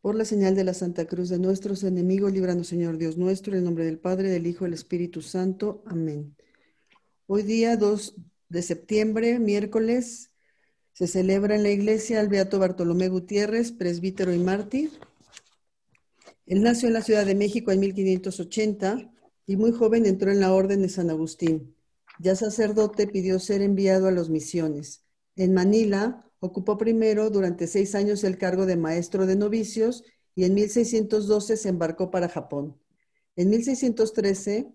Por la señal de la Santa Cruz de nuestros enemigos, líbranos, Señor Dios nuestro, en el nombre del Padre, del Hijo del Espíritu Santo. Amén. Hoy día 2 de septiembre, miércoles, se celebra en la iglesia el Beato Bartolomé Gutiérrez, presbítero y mártir. Él nació en la Ciudad de México en 1580 y muy joven entró en la Orden de San Agustín. Ya sacerdote pidió ser enviado a las misiones. En Manila ocupó primero durante seis años el cargo de maestro de novicios y en 1612 se embarcó para Japón. En 1613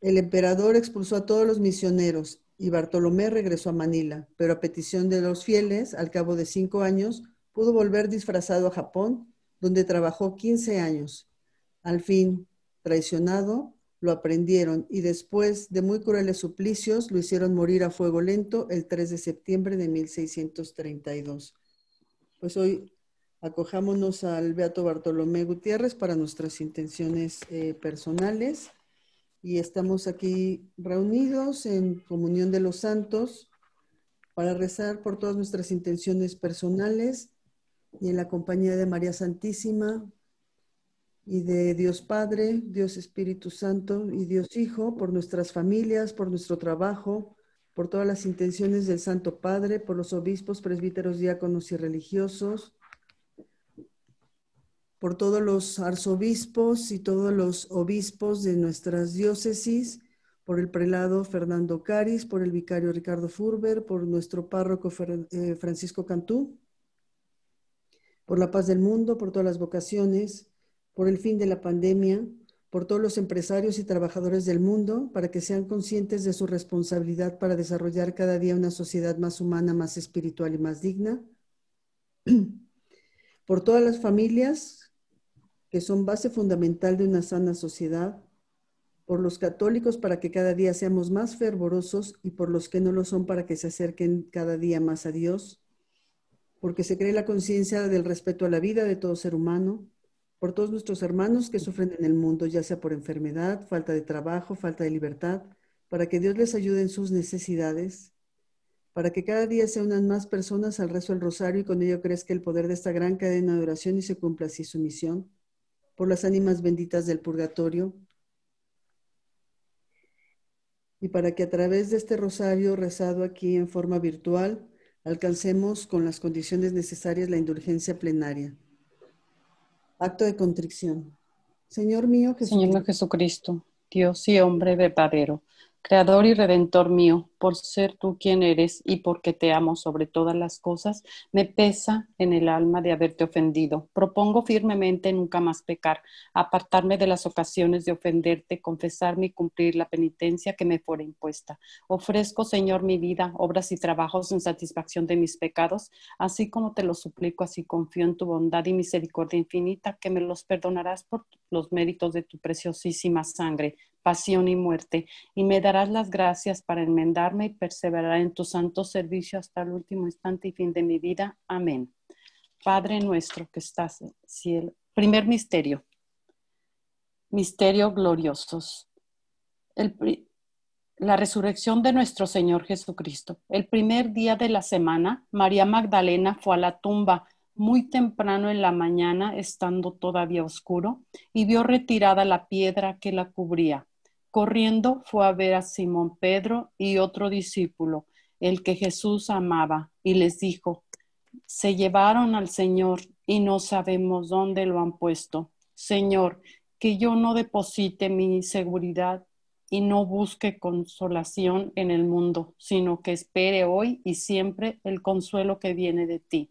el emperador expulsó a todos los misioneros y Bartolomé regresó a Manila, pero a petición de los fieles, al cabo de cinco años, pudo volver disfrazado a Japón, donde trabajó 15 años. Al fin, traicionado, lo aprendieron y después de muy crueles suplicios lo hicieron morir a fuego lento el 3 de septiembre de 1632. Pues hoy acojámonos al Beato Bartolomé Gutiérrez para nuestras intenciones eh, personales y estamos aquí reunidos en comunión de los santos para rezar por todas nuestras intenciones personales y en la compañía de María Santísima y de Dios Padre, Dios Espíritu Santo y Dios Hijo, por nuestras familias, por nuestro trabajo, por todas las intenciones del Santo Padre, por los obispos, presbíteros, diáconos y religiosos, por todos los arzobispos y todos los obispos de nuestras diócesis, por el prelado Fernando Caris, por el vicario Ricardo Furber, por nuestro párroco eh, Francisco Cantú, por la paz del mundo, por todas las vocaciones, por el fin de la pandemia, por todos los empresarios y trabajadores del mundo, para que sean conscientes de su responsabilidad para desarrollar cada día una sociedad más humana, más espiritual y más digna, por todas las familias que son base fundamental de una sana sociedad, por los católicos para que cada día seamos más fervorosos y por los que no lo son para que se acerquen cada día más a Dios, porque se cree la conciencia del respeto a la vida de todo ser humano, por todos nuestros hermanos que sufren en el mundo, ya sea por enfermedad, falta de trabajo, falta de libertad, para que Dios les ayude en sus necesidades, para que cada día se unan más personas al rezo del rosario y con ello crezca el poder de esta gran cadena de oración y se cumpla así su misión por las ánimas benditas del purgatorio, y para que a través de este rosario rezado aquí en forma virtual alcancemos con las condiciones necesarias la indulgencia plenaria. Acto de contrición. Señor mío Jesucristo. Señor Jesucristo, Dios y hombre verdadero Creador y Redentor mío, por ser tú quien eres y porque te amo sobre todas las cosas, me pesa en el alma de haberte ofendido. Propongo firmemente nunca más pecar, apartarme de las ocasiones de ofenderte, confesarme y cumplir la penitencia que me fuera impuesta. Ofrezco, Señor, mi vida, obras y trabajos en satisfacción de mis pecados, así como te lo suplico, así confío en tu bondad y misericordia infinita, que me los perdonarás por los méritos de tu preciosísima sangre pasión y muerte, y me darás las gracias para y perseverar en tu santo servicio hasta el último instante y fin de mi vida. Amén. Padre nuestro que estás en el cielo. Primer misterio. Misterio gloriosos. la resurrección de nuestro Señor Jesucristo. El primer día de la semana, María Magdalena fue a la tumba muy temprano en la mañana, estando todavía oscuro, y vio retirada la piedra que la cubría. Corriendo fue a ver a Simón Pedro y otro discípulo, el que Jesús amaba, y les dijo, se llevaron al Señor y no sabemos dónde lo han puesto. Señor, que yo no deposite mi seguridad y no busque consolación en el mundo, sino que espere hoy y siempre el consuelo que viene de ti.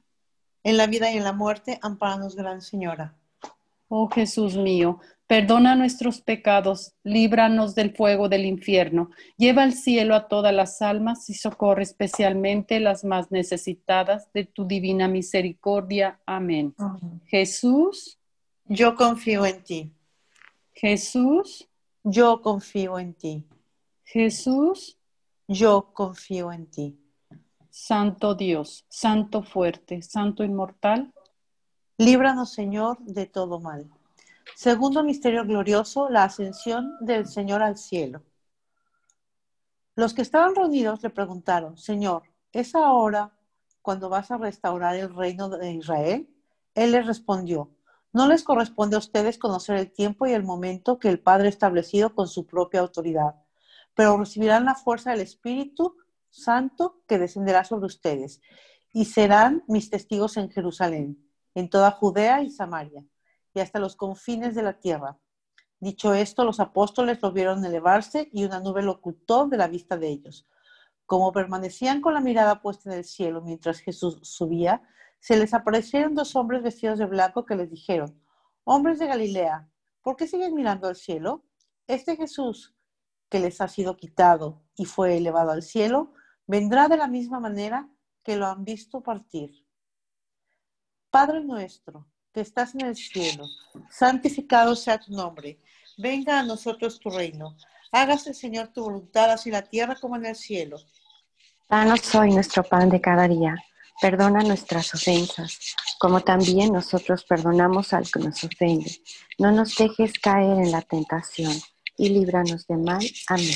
en la vida y en la muerte, amparanos, Gran Señora. Oh Jesús mío, perdona nuestros pecados, líbranos del fuego del infierno, lleva al cielo a todas las almas y socorre especialmente las más necesitadas de tu divina misericordia. Amén. Jesús, yo confío en ti. Jesús, yo confío en ti. Jesús, yo confío en ti. Santo Dios, Santo fuerte, Santo inmortal. Líbranos, Señor, de todo mal. Segundo misterio glorioso, la ascensión del Señor al cielo. Los que estaban reunidos le preguntaron, Señor, ¿es ahora cuando vas a restaurar el reino de Israel? Él les respondió, no les corresponde a ustedes conocer el tiempo y el momento que el Padre ha establecido con su propia autoridad, pero recibirán la fuerza del Espíritu Santo que descenderá sobre ustedes, y serán mis testigos en Jerusalén, en toda Judea y Samaria, y hasta los confines de la tierra. Dicho esto, los apóstoles lo vieron elevarse y una nube lo ocultó de la vista de ellos. Como permanecían con la mirada puesta en el cielo mientras Jesús subía, se les aparecieron dos hombres vestidos de blanco que les dijeron, hombres de Galilea, ¿por qué siguen mirando al cielo? Este Jesús que les ha sido quitado y fue elevado al cielo, vendrá de la misma manera que lo han visto partir. Padre nuestro, que estás en el cielo, santificado sea tu nombre. Venga a nosotros tu reino. Hágase, Señor, tu voluntad, así en la tierra como en el cielo. Danos hoy nuestro pan de cada día. Perdona nuestras ofensas, como también nosotros perdonamos al que nos ofende. No nos dejes caer en la tentación y líbranos de mal. Amén.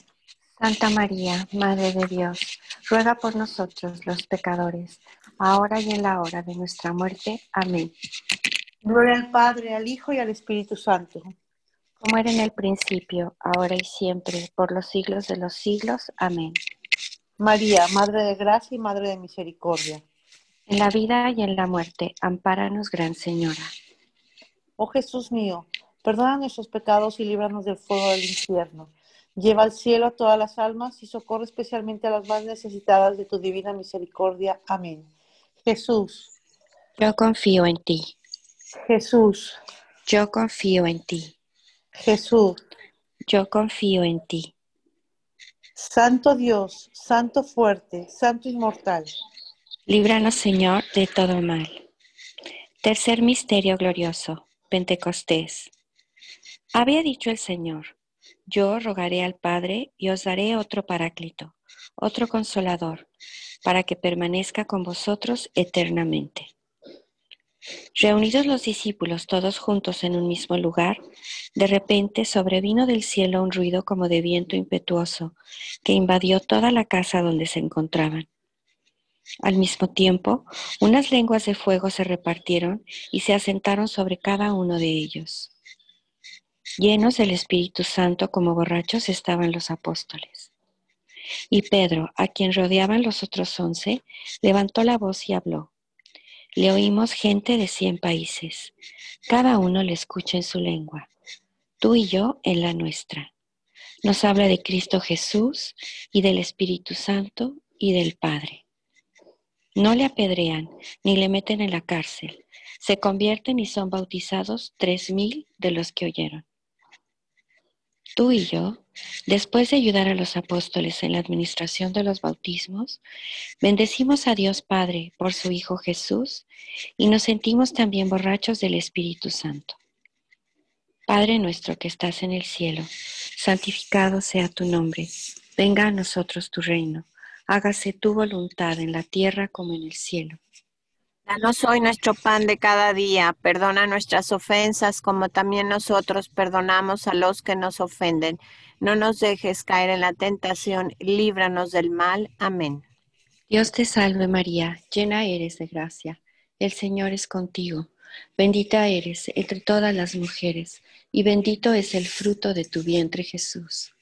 Santa María, Madre de Dios, ruega por nosotros los pecadores, ahora y en la hora de nuestra muerte. Amén. Gloria al Padre, al Hijo y al Espíritu Santo. Como era en el principio, ahora y siempre, por los siglos de los siglos. Amén. María, Madre de Gracia y Madre de Misericordia. En la vida y en la muerte, ampáranos, Gran Señora. Oh Jesús mío, perdona nuestros pecados y líbranos del fuego del infierno. Lleva al cielo a todas las almas y socorre especialmente a las más necesitadas de tu divina misericordia. Amén. Jesús. Yo confío en ti. Jesús. Yo confío en ti. Jesús. Yo confío en ti. Santo Dios, Santo fuerte, Santo inmortal. Líbranos, Señor, de todo mal. Tercer misterio glorioso Pentecostés. Había dicho el Señor, yo rogaré al Padre y os daré otro paráclito, otro consolador, para que permanezca con vosotros eternamente. Reunidos los discípulos todos juntos en un mismo lugar, de repente sobrevino del cielo un ruido como de viento impetuoso que invadió toda la casa donde se encontraban. Al mismo tiempo, unas lenguas de fuego se repartieron y se asentaron sobre cada uno de ellos. Llenos del Espíritu Santo como borrachos estaban los apóstoles. Y Pedro, a quien rodeaban los otros once, levantó la voz y habló. Le oímos gente de cien países. Cada uno le escucha en su lengua. Tú y yo en la nuestra. Nos habla de Cristo Jesús y del Espíritu Santo y del Padre. No le apedrean ni le meten en la cárcel. Se convierten y son bautizados tres mil de los que oyeron. Tú y yo, después de ayudar a los apóstoles en la administración de los bautismos, bendecimos a Dios Padre por su Hijo Jesús y nos sentimos también borrachos del Espíritu Santo. Padre nuestro que estás en el cielo, santificado sea tu nombre, venga a nosotros tu reino hágase tu voluntad en la tierra como en el cielo. Danos hoy nuestro pan de cada día, perdona nuestras ofensas como también nosotros perdonamos a los que nos ofenden. No nos dejes caer en la tentación, líbranos del mal. Amén. Dios te salve María, llena eres de gracia, el Señor es contigo, bendita eres entre todas las mujeres, y bendito es el fruto de tu vientre Jesús.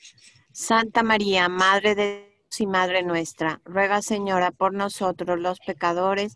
Santa María, Madre de Dios y Madre nuestra, ruega Señora por nosotros los pecadores,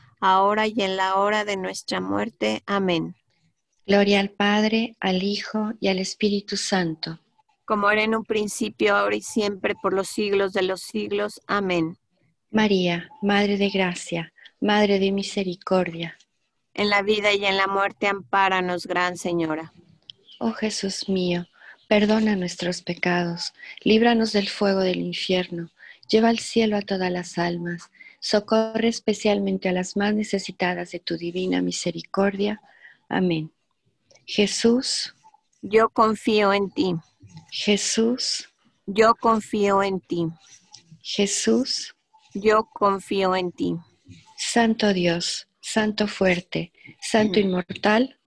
y en la hora de nuestra muerte. Amén. Gloria al Padre, al Hijo y al Espíritu Santo. Como era en un principio, ahora y siempre, por los siglos de los siglos. Amén. María, Madre de Gracia, Madre de Misericordia. En la vida y en la muerte, ampáranos, Gran Señora. Oh Jesús mío, perdona nuestros pecados, líbranos del fuego del infierno, lleva al cielo a todas las almas Socorre especialmente a las más necesitadas de tu divina misericordia. Amén. Jesús. Yo confío en ti. Jesús. Yo confío en ti. Jesús. Yo confío en ti. Santo Dios, Santo fuerte, Santo inmortal.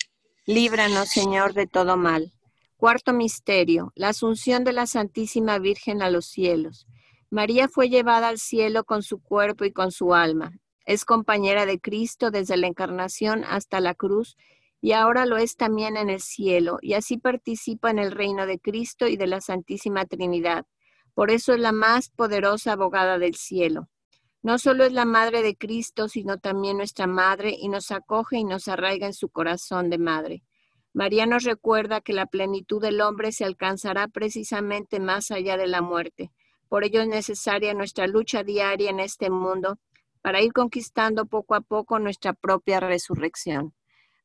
Líbranos, Señor, de todo mal. Cuarto misterio, la asunción de la Santísima Virgen a los cielos. María fue llevada al cielo con su cuerpo y con su alma. Es compañera de Cristo desde la encarnación hasta la cruz y ahora lo es también en el cielo y así participa en el reino de Cristo y de la Santísima Trinidad. Por eso es la más poderosa abogada del cielo. No solo es la madre de Cristo, sino también nuestra madre y nos acoge y nos arraiga en su corazón de madre. María nos recuerda que la plenitud del hombre se alcanzará precisamente más allá de la muerte por ello es necesaria nuestra lucha diaria en este mundo para ir conquistando poco a poco nuestra propia resurrección.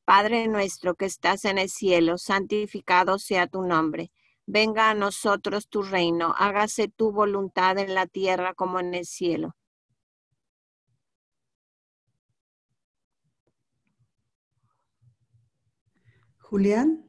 Padre nuestro que estás en el cielo, santificado sea tu nombre. Venga a nosotros tu reino, hágase tu voluntad en la tierra como en el cielo. Julián.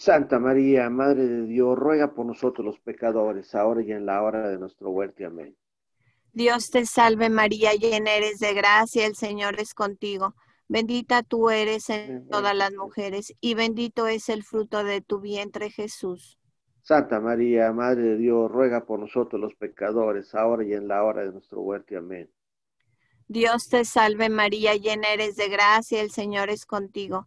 Santa María, Madre de Dios, ruega por nosotros los pecadores, ahora y en la hora de nuestra muerte. Amén. Dios te salve María, llena eres de gracia, el Señor es contigo. Bendita tú eres en todas las mujeres y bendito es el fruto de tu vientre Jesús. Santa María, Madre de Dios, ruega por nosotros los pecadores, ahora y en la hora de nuestra muerte. Amén. Dios te salve María, llena eres de gracia, el Señor es contigo.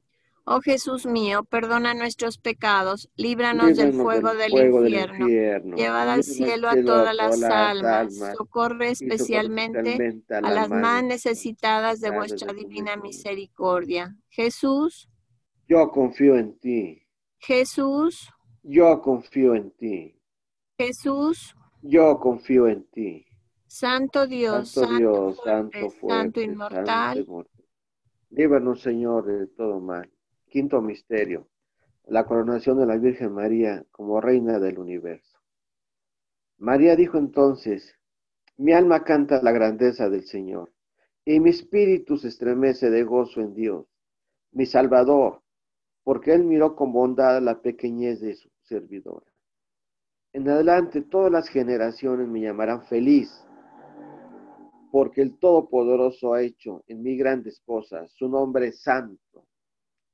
Oh Jesús mío, perdona nuestros pecados, líbranos del fuego del fuego infierno. infierno. Llevad al Lleva cielo a todas las almas, socorre especialmente a las más necesitadas de vuestra divina misericordia. Jesús, Yo confío en ti. Jesús, Yo confío en ti. Jesús, Yo confío en ti. Santo Dios, Santo Santo, Dios, fuerte, Santo Santo fuerte, inmortal, Santo inmortal. Líbranos, Señor, de todo mal. Quinto misterio. La coronación de la Virgen María como Reina del Universo. María dijo entonces, mi alma canta la grandeza del Señor, y mi espíritu se estremece de gozo en Dios, mi Salvador, porque Él miró con bondad la pequeñez de su servidora. En adelante todas las generaciones me llamarán feliz, porque el Todopoderoso ha hecho en mí grandes cosas, su nombre es santo.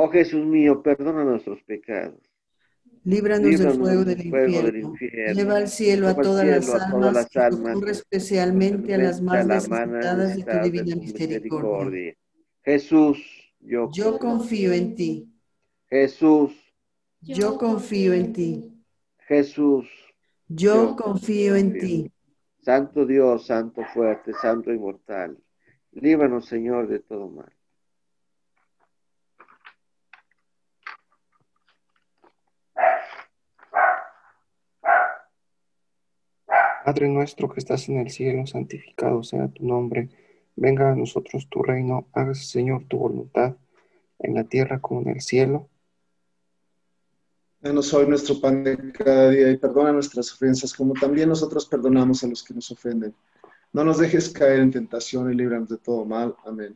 Oh Jesús mío, perdona nuestros pecados. Líbranos, del fuego, del, infierno. Lleva al cielo a todas, las, almas, especialmente a las más necesitadas de tu divina misericordia. Jesús, yo, yo confío en ti. Jesús, yo confío en ti. Jesús, yo confío en ti. Santo Dios, Santo fuerte, Santo inmortal, líbranos, Señor, de todo mal. Padre nuestro que estás en el cielo, santificado sea tu nombre. Venga a nosotros tu reino. Hágase, Señor, tu voluntad en la tierra como en el cielo. Danos hoy nuestro pan de cada día y perdona nuestras ofensas como también nosotros perdonamos a los que nos ofenden. No nos dejes caer en tentación y líbranos de todo mal. Amén.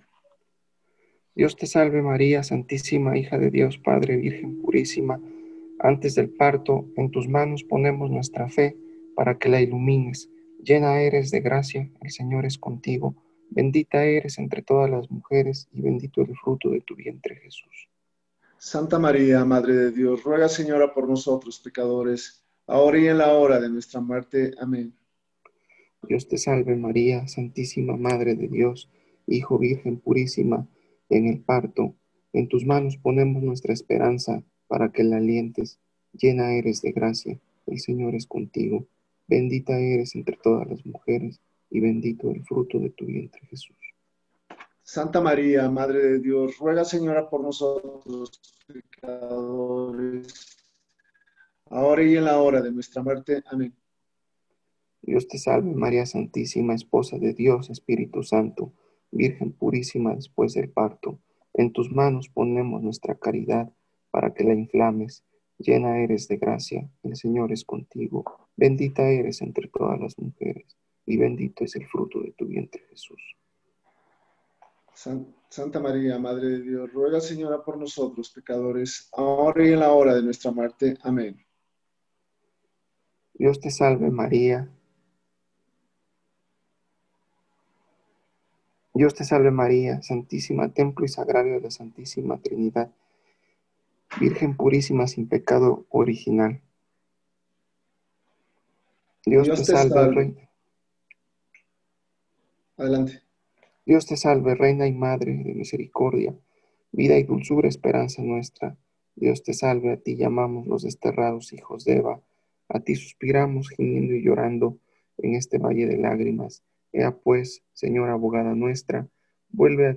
Dios te salve María, Santísima Hija de Dios, Padre, Virgen purísima. Antes del parto, en tus manos ponemos nuestra fe para que la ilumines. Llena eres de gracia, el Señor es contigo. Bendita eres entre todas las mujeres y bendito el fruto de tu vientre Jesús. Santa María, Madre de Dios, ruega Señora por nosotros pecadores, ahora y en la hora de nuestra muerte. Amén. Dios te salve María, Santísima Madre de Dios, Hijo Virgen purísima, en el parto, en tus manos ponemos nuestra esperanza para que la alientes. Llena eres de gracia, el Señor es contigo. Bendita eres entre todas las mujeres y bendito el fruto de tu vientre Jesús. Santa María, Madre de Dios, ruega Señora por nosotros pecadores, ahora y en la hora de nuestra muerte. Amén. Dios te salve María Santísima, Esposa de Dios, Espíritu Santo, Virgen purísima después del parto. En tus manos ponemos nuestra caridad para que la inflames llena eres de gracia, el Señor es contigo, bendita eres entre todas las mujeres, y bendito es el fruto de tu vientre Jesús. San- Santa María, Madre de Dios, ruega, Señora, por nosotros, pecadores, ahora y en la hora de nuestra muerte. Amén. Dios te salve María. Dios te salve María, Santísima Templo y Sagrario de la Santísima Trinidad, Virgen purísima sin pecado original. Dios, Dios te salve. Reina. Adelante. Dios te salve, Reina y Madre de misericordia, vida y dulzura, esperanza nuestra. Dios te salve, a ti llamamos los desterrados hijos de Eva, a ti suspiramos gimiendo y llorando en este valle de lágrimas. Ea pues, Señora abogada nuestra, vuelve a,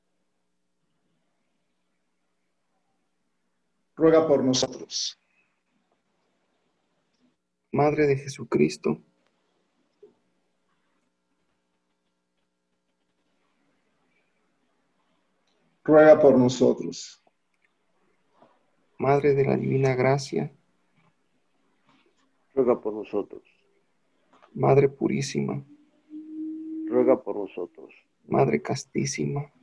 Ruega por nosotros. Madre de Jesucristo, Ruega por nosotros. Madre de la Divina Gracia, ruega por nosotros, Madre Purísima, ruega por nosotros, Madre Castísima,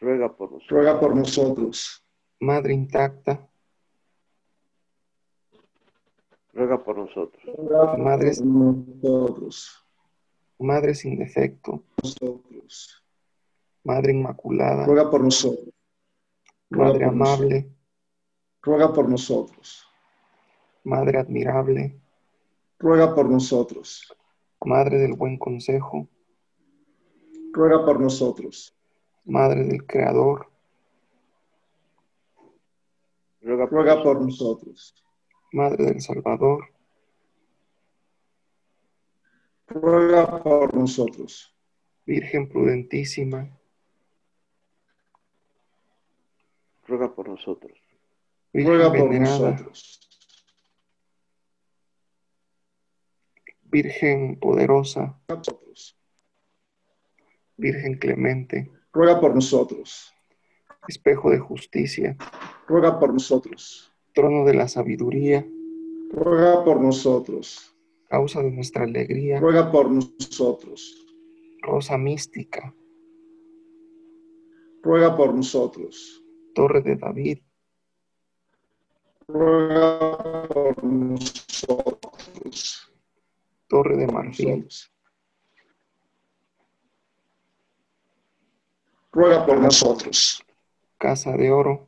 ruega por nosotros, Ruega por nosotros. Madre Intacta, ruega por nosotros, Madre- nosotros. Madre sin defecto, Nosotros. Madre Inmaculada, Ruega por nosotros. ruega Madre por Amable, Ruega por nosotros. Madre Admirable, Ruega por nosotros. Madre del Buen Consejo, Ruega por nosotros. Madre del Creador, ruega por Ruega por nosotros, nosotros. Madre del Salvador, Ruega por nosotros. Virgen prudentísima, ruega por nosotros, Virgen Ruega por venerada, nosotros. Virgen poderosa, Ruega por nosotros. Virgen clemente, Ruega por nosotros. espejo de justicia, Ruega por nosotros. Trono de la sabiduría, Ruega por nosotros. causa de nuestra alegría, Ruega por nosotros. rosa mística, Ruega por nosotros. torre de David, Ruega por nosotros. torre de marfil. Ruega por nosotros. casa de oro,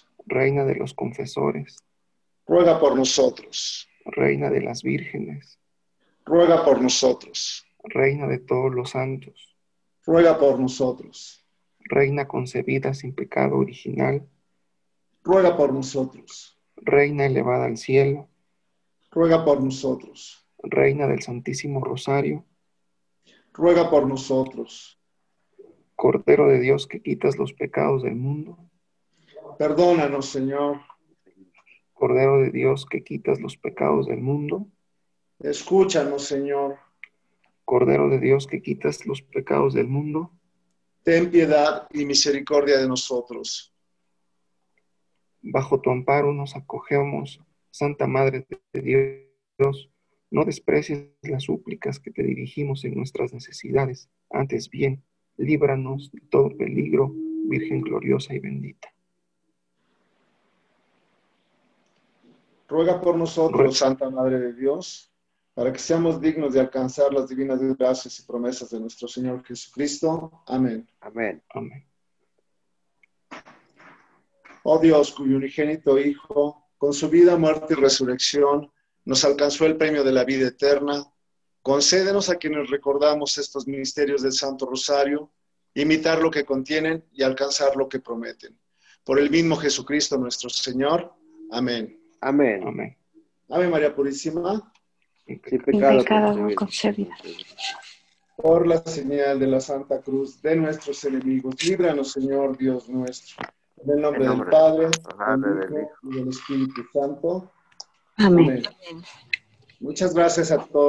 Reina de los confesores, Ruega por nosotros. Reina de las vírgenes, Ruega por nosotros. Reina de todos los santos, Ruega por nosotros. Reina concebida sin pecado original, Ruega por nosotros. Reina elevada al cielo, Ruega por nosotros. Reina del Santísimo Rosario, Ruega por nosotros. Cordero de Dios que quitas los pecados del mundo, Perdónanos, Señor. Cordero de Dios que quitas los pecados del mundo, Escúchanos, Señor. Cordero de Dios que quitas los pecados del mundo, Ten piedad y misericordia de nosotros. bajo tu amparo nos acogemos, Santa Madre de Dios, no desprecies las súplicas que te dirigimos en nuestras necesidades, antes bien, líbranos de todo peligro, Virgen gloriosa y bendita. Ruega por nosotros, Santa Madre de Dios, para que seamos dignos de alcanzar las divinas gracias y promesas de nuestro Señor Jesucristo. Amén. Amén. Amén. Oh Dios, cuyo unigénito Hijo, con su vida, muerte y resurrección, nos alcanzó el premio de la vida eterna, concédenos a quienes recordamos estos misterios del Santo Rosario, imitar lo que contienen y alcanzar lo que prometen. Por el mismo Jesucristo nuestro Señor. Amén. Amén. Amén. Ave María Purísima, Sin pecado pecado no concebida. por la señal de la Santa Cruz de nuestros enemigos, líbranos, Señor Dios nuestro. En el nombre, En nombre del Padre, del Hijo y del Espíritu Santo. Amén. Amén. Muchas gracias a todos.